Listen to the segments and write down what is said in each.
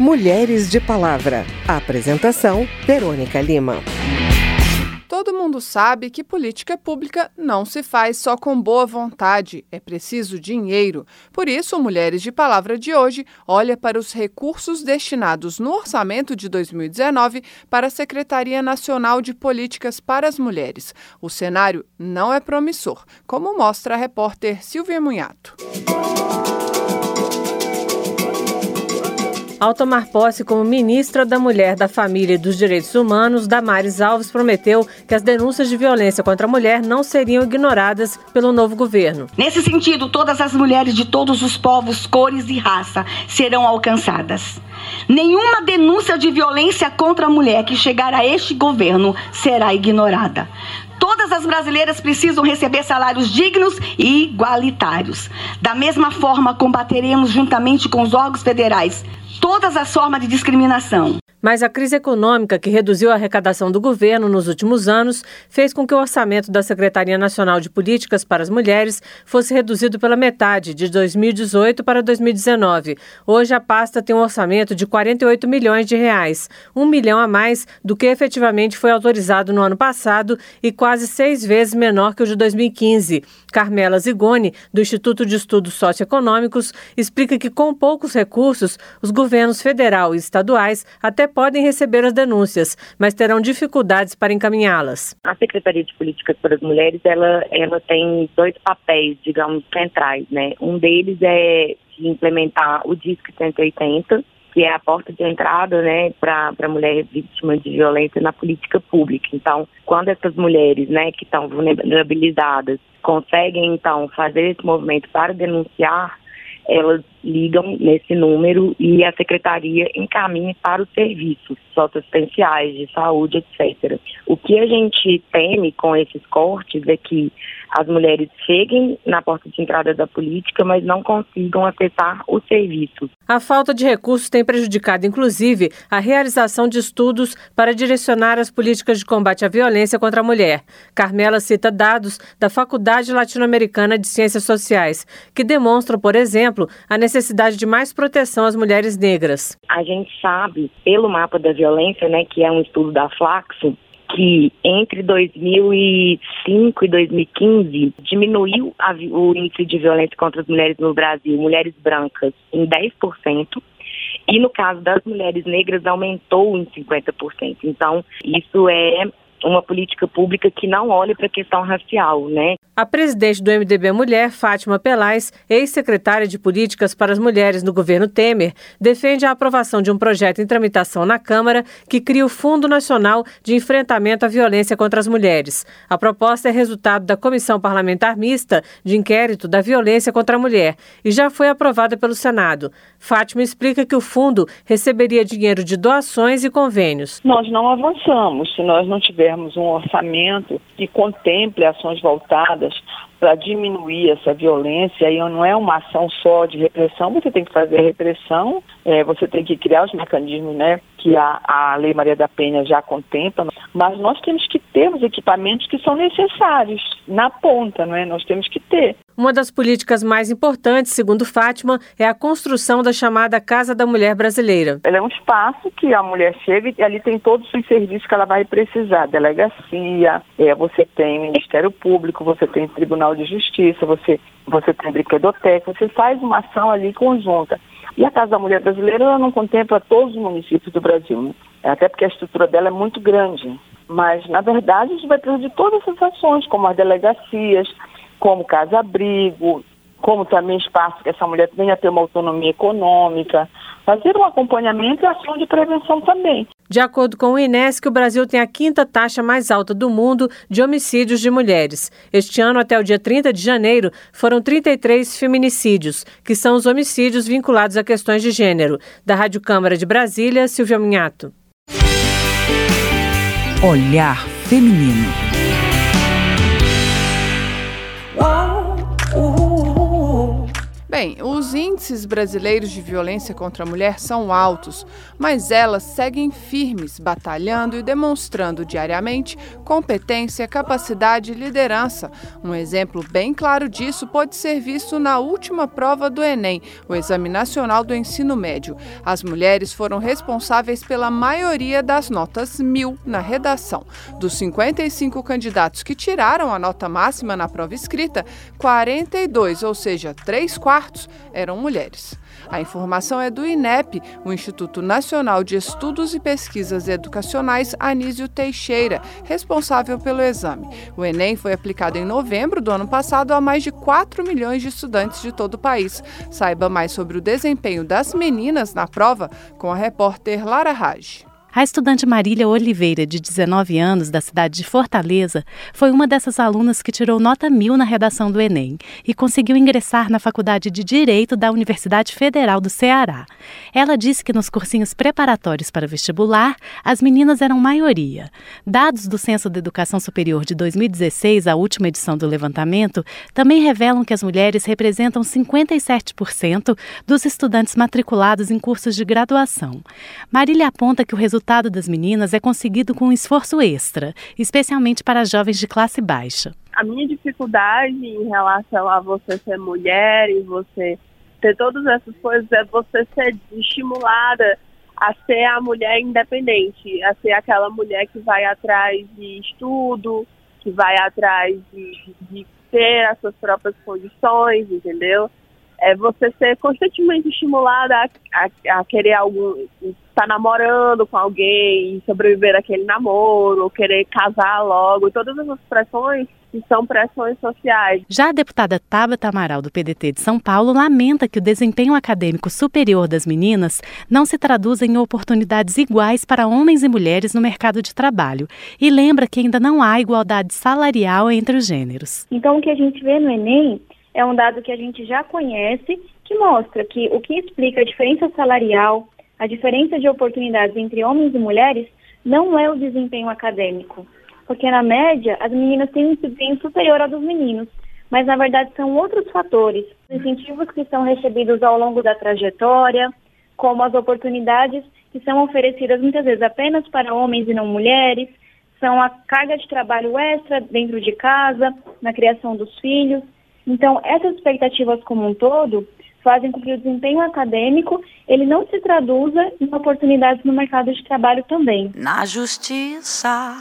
Mulheres de Palavra. Apresentação: Verônica Lima. Todo mundo sabe que política pública não se faz só com boa vontade, é preciso dinheiro. Por isso, Mulheres de Palavra de hoje olha para os recursos destinados no orçamento de 2019 para a Secretaria Nacional de Políticas para as Mulheres. O cenário não é promissor, como mostra a repórter Silvia Munhato. Ao tomar posse como ministra da Mulher, da Família e dos Direitos Humanos, Damares Alves prometeu que as denúncias de violência contra a mulher não seriam ignoradas pelo novo governo. Nesse sentido, todas as mulheres de todos os povos, cores e raça serão alcançadas. Nenhuma denúncia de violência contra a mulher que chegar a este governo será ignorada. Todas as brasileiras precisam receber salários dignos e igualitários. Da mesma forma, combateremos juntamente com os órgãos federais todas as formas de discriminação. Mas a crise econômica que reduziu a arrecadação do governo nos últimos anos fez com que o orçamento da Secretaria Nacional de Políticas para as Mulheres fosse reduzido pela metade, de 2018 para 2019. Hoje a pasta tem um orçamento de 48 milhões de reais, um milhão a mais do que efetivamente foi autorizado no ano passado e quase seis vezes menor que o de 2015. Carmela Zigoni, do Instituto de Estudos Socioeconômicos, explica que com poucos recursos, os governos federal e estaduais até podem receber as denúncias, mas terão dificuldades para encaminhá-las. A Secretaria de Políticas para as Mulheres, ela, ela tem dois papéis, digamos, centrais, né? Um deles é de implementar o DISC 180, que é a porta de entrada né, para a mulher vítima de violência na política pública. Então, quando essas mulheres né, que estão vulnerabilizadas conseguem, então, fazer esse movimento para denunciar, elas ligam nesse número e a secretaria encaminha para os serviços socioassistenciais, de saúde, etc. O que a gente teme com esses cortes é que as mulheres cheguem na porta de entrada da política, mas não consigam acessar os serviços. A falta de recursos tem prejudicado, inclusive, a realização de estudos para direcionar as políticas de combate à violência contra a mulher. Carmela cita dados da Faculdade Latino-Americana de Ciências Sociais, que demonstram, por exemplo, a necessidade de mais proteção às mulheres negras. A gente sabe, pelo mapa da violência, né, que é um estudo da Flaxo, que entre 2005 e 2015 diminuiu a, o índice de violência contra as mulheres no Brasil, mulheres brancas, em 10%. E no caso das mulheres negras, aumentou em 50%. Então, isso é uma política pública que não olha para a questão racial, né? A presidente do MDB Mulher, Fátima Pelais, ex-secretária de Políticas para as Mulheres no governo Temer, defende a aprovação de um projeto em tramitação na Câmara que cria o Fundo Nacional de Enfrentamento à Violência contra as Mulheres. A proposta é resultado da Comissão Parlamentar Mista de Inquérito da Violência contra a Mulher e já foi aprovada pelo Senado. Fátima explica que o fundo receberia dinheiro de doações e convênios. Nós não avançamos se nós não tivermos um orçamento que contemple ações voltadas para diminuir essa violência. E não é uma ação só de repressão, você tem que fazer repressão, é, você tem que criar os mecanismos né, que a, a Lei Maria da Penha já contempla, mas nós temos que ter os equipamentos que são necessários na ponta, não é? Nós temos que ter. Uma das políticas mais importantes, segundo Fátima, é a construção da chamada Casa da Mulher Brasileira. Ela é um espaço que a mulher chega e ali tem todos os serviços que ela vai precisar. Delegacia, é, você tem Ministério Público, você tem Tribunal de Justiça, você, você tem brinquedoteca, você faz uma ação ali conjunta. E a Casa da Mulher Brasileira ela não contempla todos os municípios do Brasil, né? até porque a estrutura dela é muito grande. Mas, na verdade, a gente vai precisar de todas essas ações, como as delegacias, como casa-abrigo, como também espaço que essa mulher venha ter uma autonomia econômica, fazer um acompanhamento e ação de prevenção também. De acordo com o INESC, o Brasil tem a quinta taxa mais alta do mundo de homicídios de mulheres. Este ano, até o dia 30 de janeiro, foram 33 feminicídios, que são os homicídios vinculados a questões de gênero. Da Rádio Câmara de Brasília, Silvia Minhato. Olhar Feminino. Bem, os índices brasileiros de violência contra a mulher são altos, mas elas seguem firmes, batalhando e demonstrando diariamente competência, capacidade e liderança. Um exemplo bem claro disso pode ser visto na última prova do Enem, o Exame Nacional do Ensino Médio. As mulheres foram responsáveis pela maioria das notas mil na redação. Dos 55 candidatos que tiraram a nota máxima na prova escrita, 42, ou seja, 3 quartos, quartos eram mulheres. A informação é do INEP, o Instituto Nacional de Estudos e Pesquisas Educacionais Anísio Teixeira, responsável pelo exame. O Enem foi aplicado em novembro do ano passado a mais de 4 milhões de estudantes de todo o país. Saiba mais sobre o desempenho das meninas na prova com a repórter Lara Raj. A estudante Marília Oliveira, de 19 anos, da cidade de Fortaleza, foi uma dessas alunas que tirou nota mil na redação do Enem e conseguiu ingressar na Faculdade de Direito da Universidade Federal do Ceará. Ela disse que nos cursinhos preparatórios para vestibular, as meninas eram maioria. Dados do Censo da Educação Superior de 2016, a última edição do levantamento, também revelam que as mulheres representam 57% dos estudantes matriculados em cursos de graduação. Marília aponta que o resultado resultado das meninas é conseguido com um esforço extra, especialmente para jovens de classe baixa. A minha dificuldade em relação a você ser mulher e você ter todas essas coisas é você ser estimulada a ser a mulher independente, a ser aquela mulher que vai atrás de estudo, que vai atrás de, de ter as suas próprias condições, entendeu? É você ser constantemente estimulada a, a, a querer algum estar tá namorando com alguém, sobreviver aquele namoro, querer casar logo, todas essas pressões que são pressões sociais. Já a deputada Tabata Amaral, do PDT de São Paulo, lamenta que o desempenho acadêmico superior das meninas não se traduza em oportunidades iguais para homens e mulheres no mercado de trabalho e lembra que ainda não há igualdade salarial entre os gêneros. Então, o que a gente vê no Enem é um dado que a gente já conhece, que mostra que o que explica a diferença salarial, a diferença de oportunidades entre homens e mulheres não é o desempenho acadêmico, porque na média as meninas têm um desempenho superior ao dos meninos, mas na verdade são outros fatores, os incentivos que são recebidos ao longo da trajetória, como as oportunidades que são oferecidas muitas vezes apenas para homens e não mulheres, são a carga de trabalho extra dentro de casa, na criação dos filhos. Então, essas expectativas como um todo fazem com que o desempenho acadêmico ele não se traduza em oportunidades no mercado de trabalho também. Na justiça,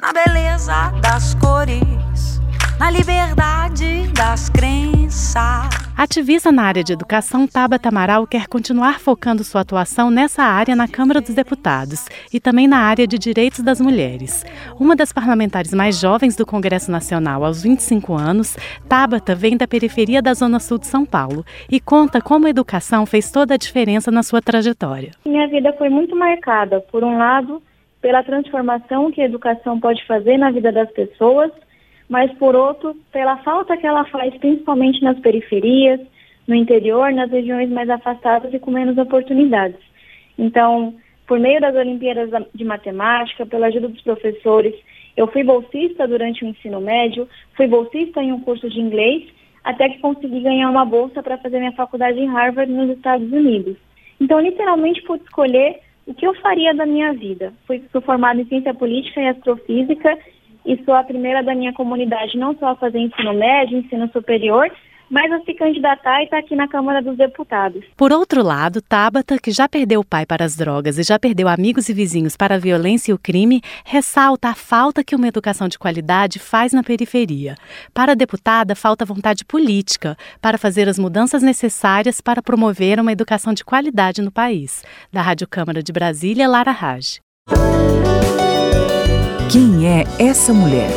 na beleza das cores, na liberdade das crenças Ativista na área de educação, Tabata Amaral quer continuar focando sua atuação nessa área na Câmara dos Deputados e também na área de direitos das mulheres. Uma das parlamentares mais jovens do Congresso Nacional, aos 25 anos, Tabata vem da periferia da Zona Sul de São Paulo e conta como a educação fez toda a diferença na sua trajetória. Minha vida foi muito marcada, por um lado, pela transformação que a educação pode fazer na vida das pessoas mas por outro, pela falta que ela faz, principalmente nas periferias, no interior, nas regiões mais afastadas e com menos oportunidades. Então, por meio das Olimpíadas de Matemática, pela ajuda dos professores, eu fui bolsista durante o ensino médio, fui bolsista em um curso de inglês, até que consegui ganhar uma bolsa para fazer minha faculdade em Harvard, nos Estados Unidos. Então, literalmente, pude escolher o que eu faria da minha vida. Fui, formada em ciência política e astrofísica e sou a primeira da minha comunidade não só a fazer ensino médio, ensino superior, mas a se candidatar e está aqui na Câmara dos Deputados. Por outro lado, Tabata, que já perdeu o pai para as drogas e já perdeu amigos e vizinhos para a violência e o crime, ressalta a falta que uma educação de qualidade faz na periferia. Para a deputada, falta vontade política para fazer as mudanças necessárias para promover uma educação de qualidade no país. Da Rádio Câmara de Brasília, Lara Raj. Quem é essa mulher?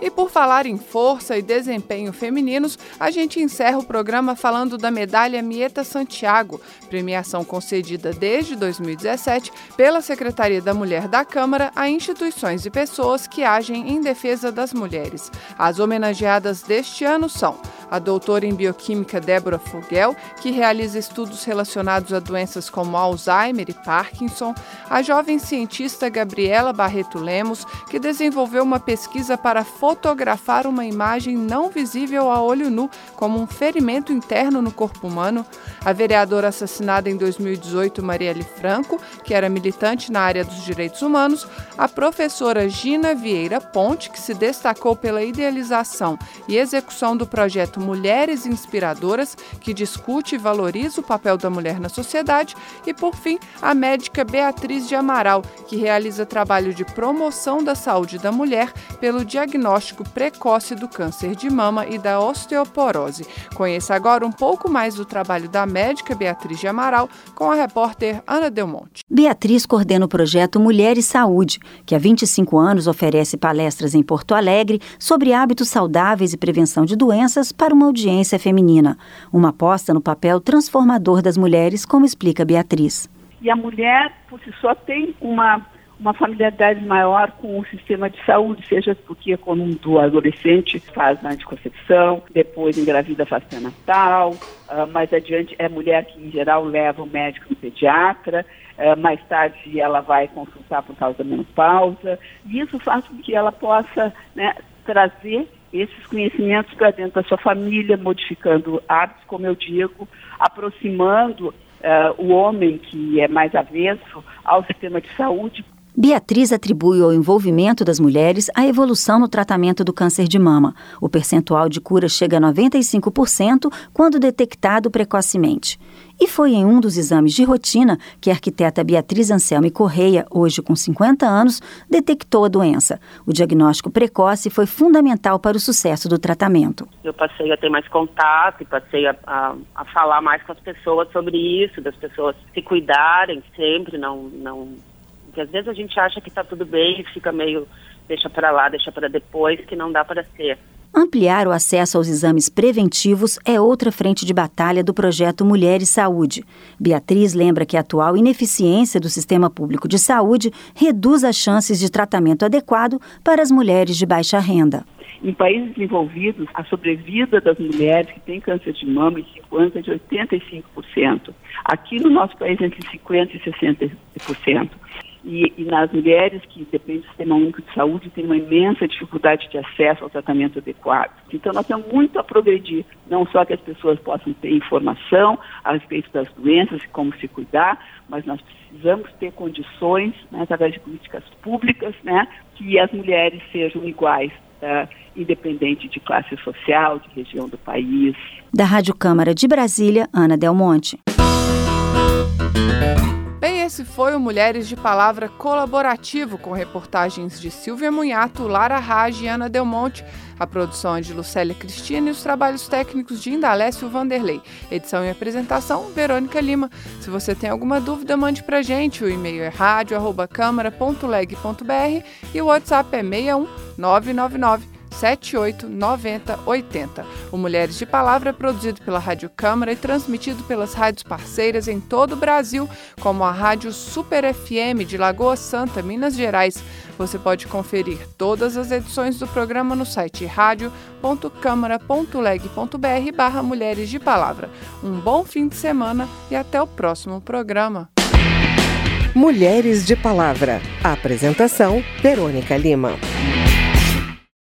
E por falar em força e desempenho femininos, a gente encerra o programa falando da medalha Mieta Santiago, premiação concedida desde 2017 pela Secretaria da Mulher da Câmara a instituições e pessoas que agem em defesa das mulheres. As homenageadas deste ano são a doutora em bioquímica Débora Fogel, que realiza estudos relacionados a doenças como Alzheimer e Parkinson, a jovem cientista Gabriela Barreto Lemos, que desenvolveu uma pesquisa para fotografar uma imagem não visível a olho nu, como um ferimento interno no corpo humano, a vereadora assassinada em 2018 Marielle Franco, que era militante na área dos direitos humanos, a professora Gina Vieira Ponte, que se destacou pela idealização e execução do projeto Mulheres Inspiradoras, que discute e valoriza o papel da mulher na sociedade, e, por fim, a médica Beatriz de Amaral, que realiza trabalho de promoção da saúde da mulher pelo diagnóstico precoce do câncer de mama e da osteoporose. Conheça agora um pouco mais do trabalho da médica Beatriz de Amaral com a repórter Ana Delmonte. Beatriz coordena o projeto Mulher e Saúde, que há 25 anos oferece palestras em Porto Alegre sobre hábitos saudáveis e prevenção de doenças para uma audiência feminina. Uma aposta no papel transformador das mulheres, como explica Beatriz. E a mulher, por si só, tem uma uma familiaridade maior com o sistema de saúde, seja porque quando o adolescente faz anticoncepção, depois engravida faz pré-natal, uh, mais adiante é mulher que em geral leva o médico pediatra, uh, mais tarde ela vai consultar por causa da menopausa, e isso faz com que ela possa né, trazer esses conhecimentos para dentro da sua família, modificando hábitos, como eu digo, aproximando uh, o homem que é mais avesso ao sistema de saúde, Beatriz atribui ao envolvimento das mulheres a evolução no tratamento do câncer de mama. O percentual de cura chega a 95% quando detectado precocemente. E foi em um dos exames de rotina que a arquiteta Beatriz Anselme Correia, hoje com 50 anos, detectou a doença. O diagnóstico precoce foi fundamental para o sucesso do tratamento. Eu passei a ter mais contato e passei a, a, a falar mais com as pessoas sobre isso, das pessoas se cuidarem sempre, não, não porque às vezes a gente acha que está tudo bem e fica meio deixa para lá, deixa para depois, que não dá para ser. Ampliar o acesso aos exames preventivos é outra frente de batalha do projeto Mulher e Saúde. Beatriz lembra que a atual ineficiência do sistema público de saúde reduz as chances de tratamento adequado para as mulheres de baixa renda. Em países desenvolvidos, a sobrevida das mulheres que têm câncer de mama em 5 anos é de 85%. Aqui no nosso país, entre 50% e 60%. E, e, nas mulheres que dependem do sistema único de saúde tem uma imensa dificuldade de acesso ao tratamento adequado. Então nós temos muito a progredir, não só que as pessoas possam ter informação a respeito das doenças e como se cuidar, mas nós precisamos ter condições, né, através de políticas públicas, né, que as mulheres sejam iguais, tá, independente de classe social, de região do país. Da Rádio Câmara de Brasília, Ana Del Monte. Bem, esse foi o Mulheres de Palavra colaborativo com reportagens de Silvia Munhato, Lara Raj e Ana Del Monte. A produção é de Lucélia Cristina e os trabalhos técnicos de Indalécio Vanderlei. Edição e apresentação, Verônica Lima. Se você tem alguma dúvida, mande pra gente. O e-mail é rádio.câmara.leg.br e o WhatsApp é 61 999 78 90 80. O Mulheres de Palavra é produzido pela Rádio Câmara e transmitido pelas rádios parceiras em todo o Brasil, como a Rádio Super FM de Lagoa Santa, Minas Gerais. Você pode conferir todas as edições do programa no site radio.câmara.leg.br barra Mulheres de Palavra. Um bom fim de semana e até o próximo programa. Mulheres de Palavra. Apresentação: Verônica Lima.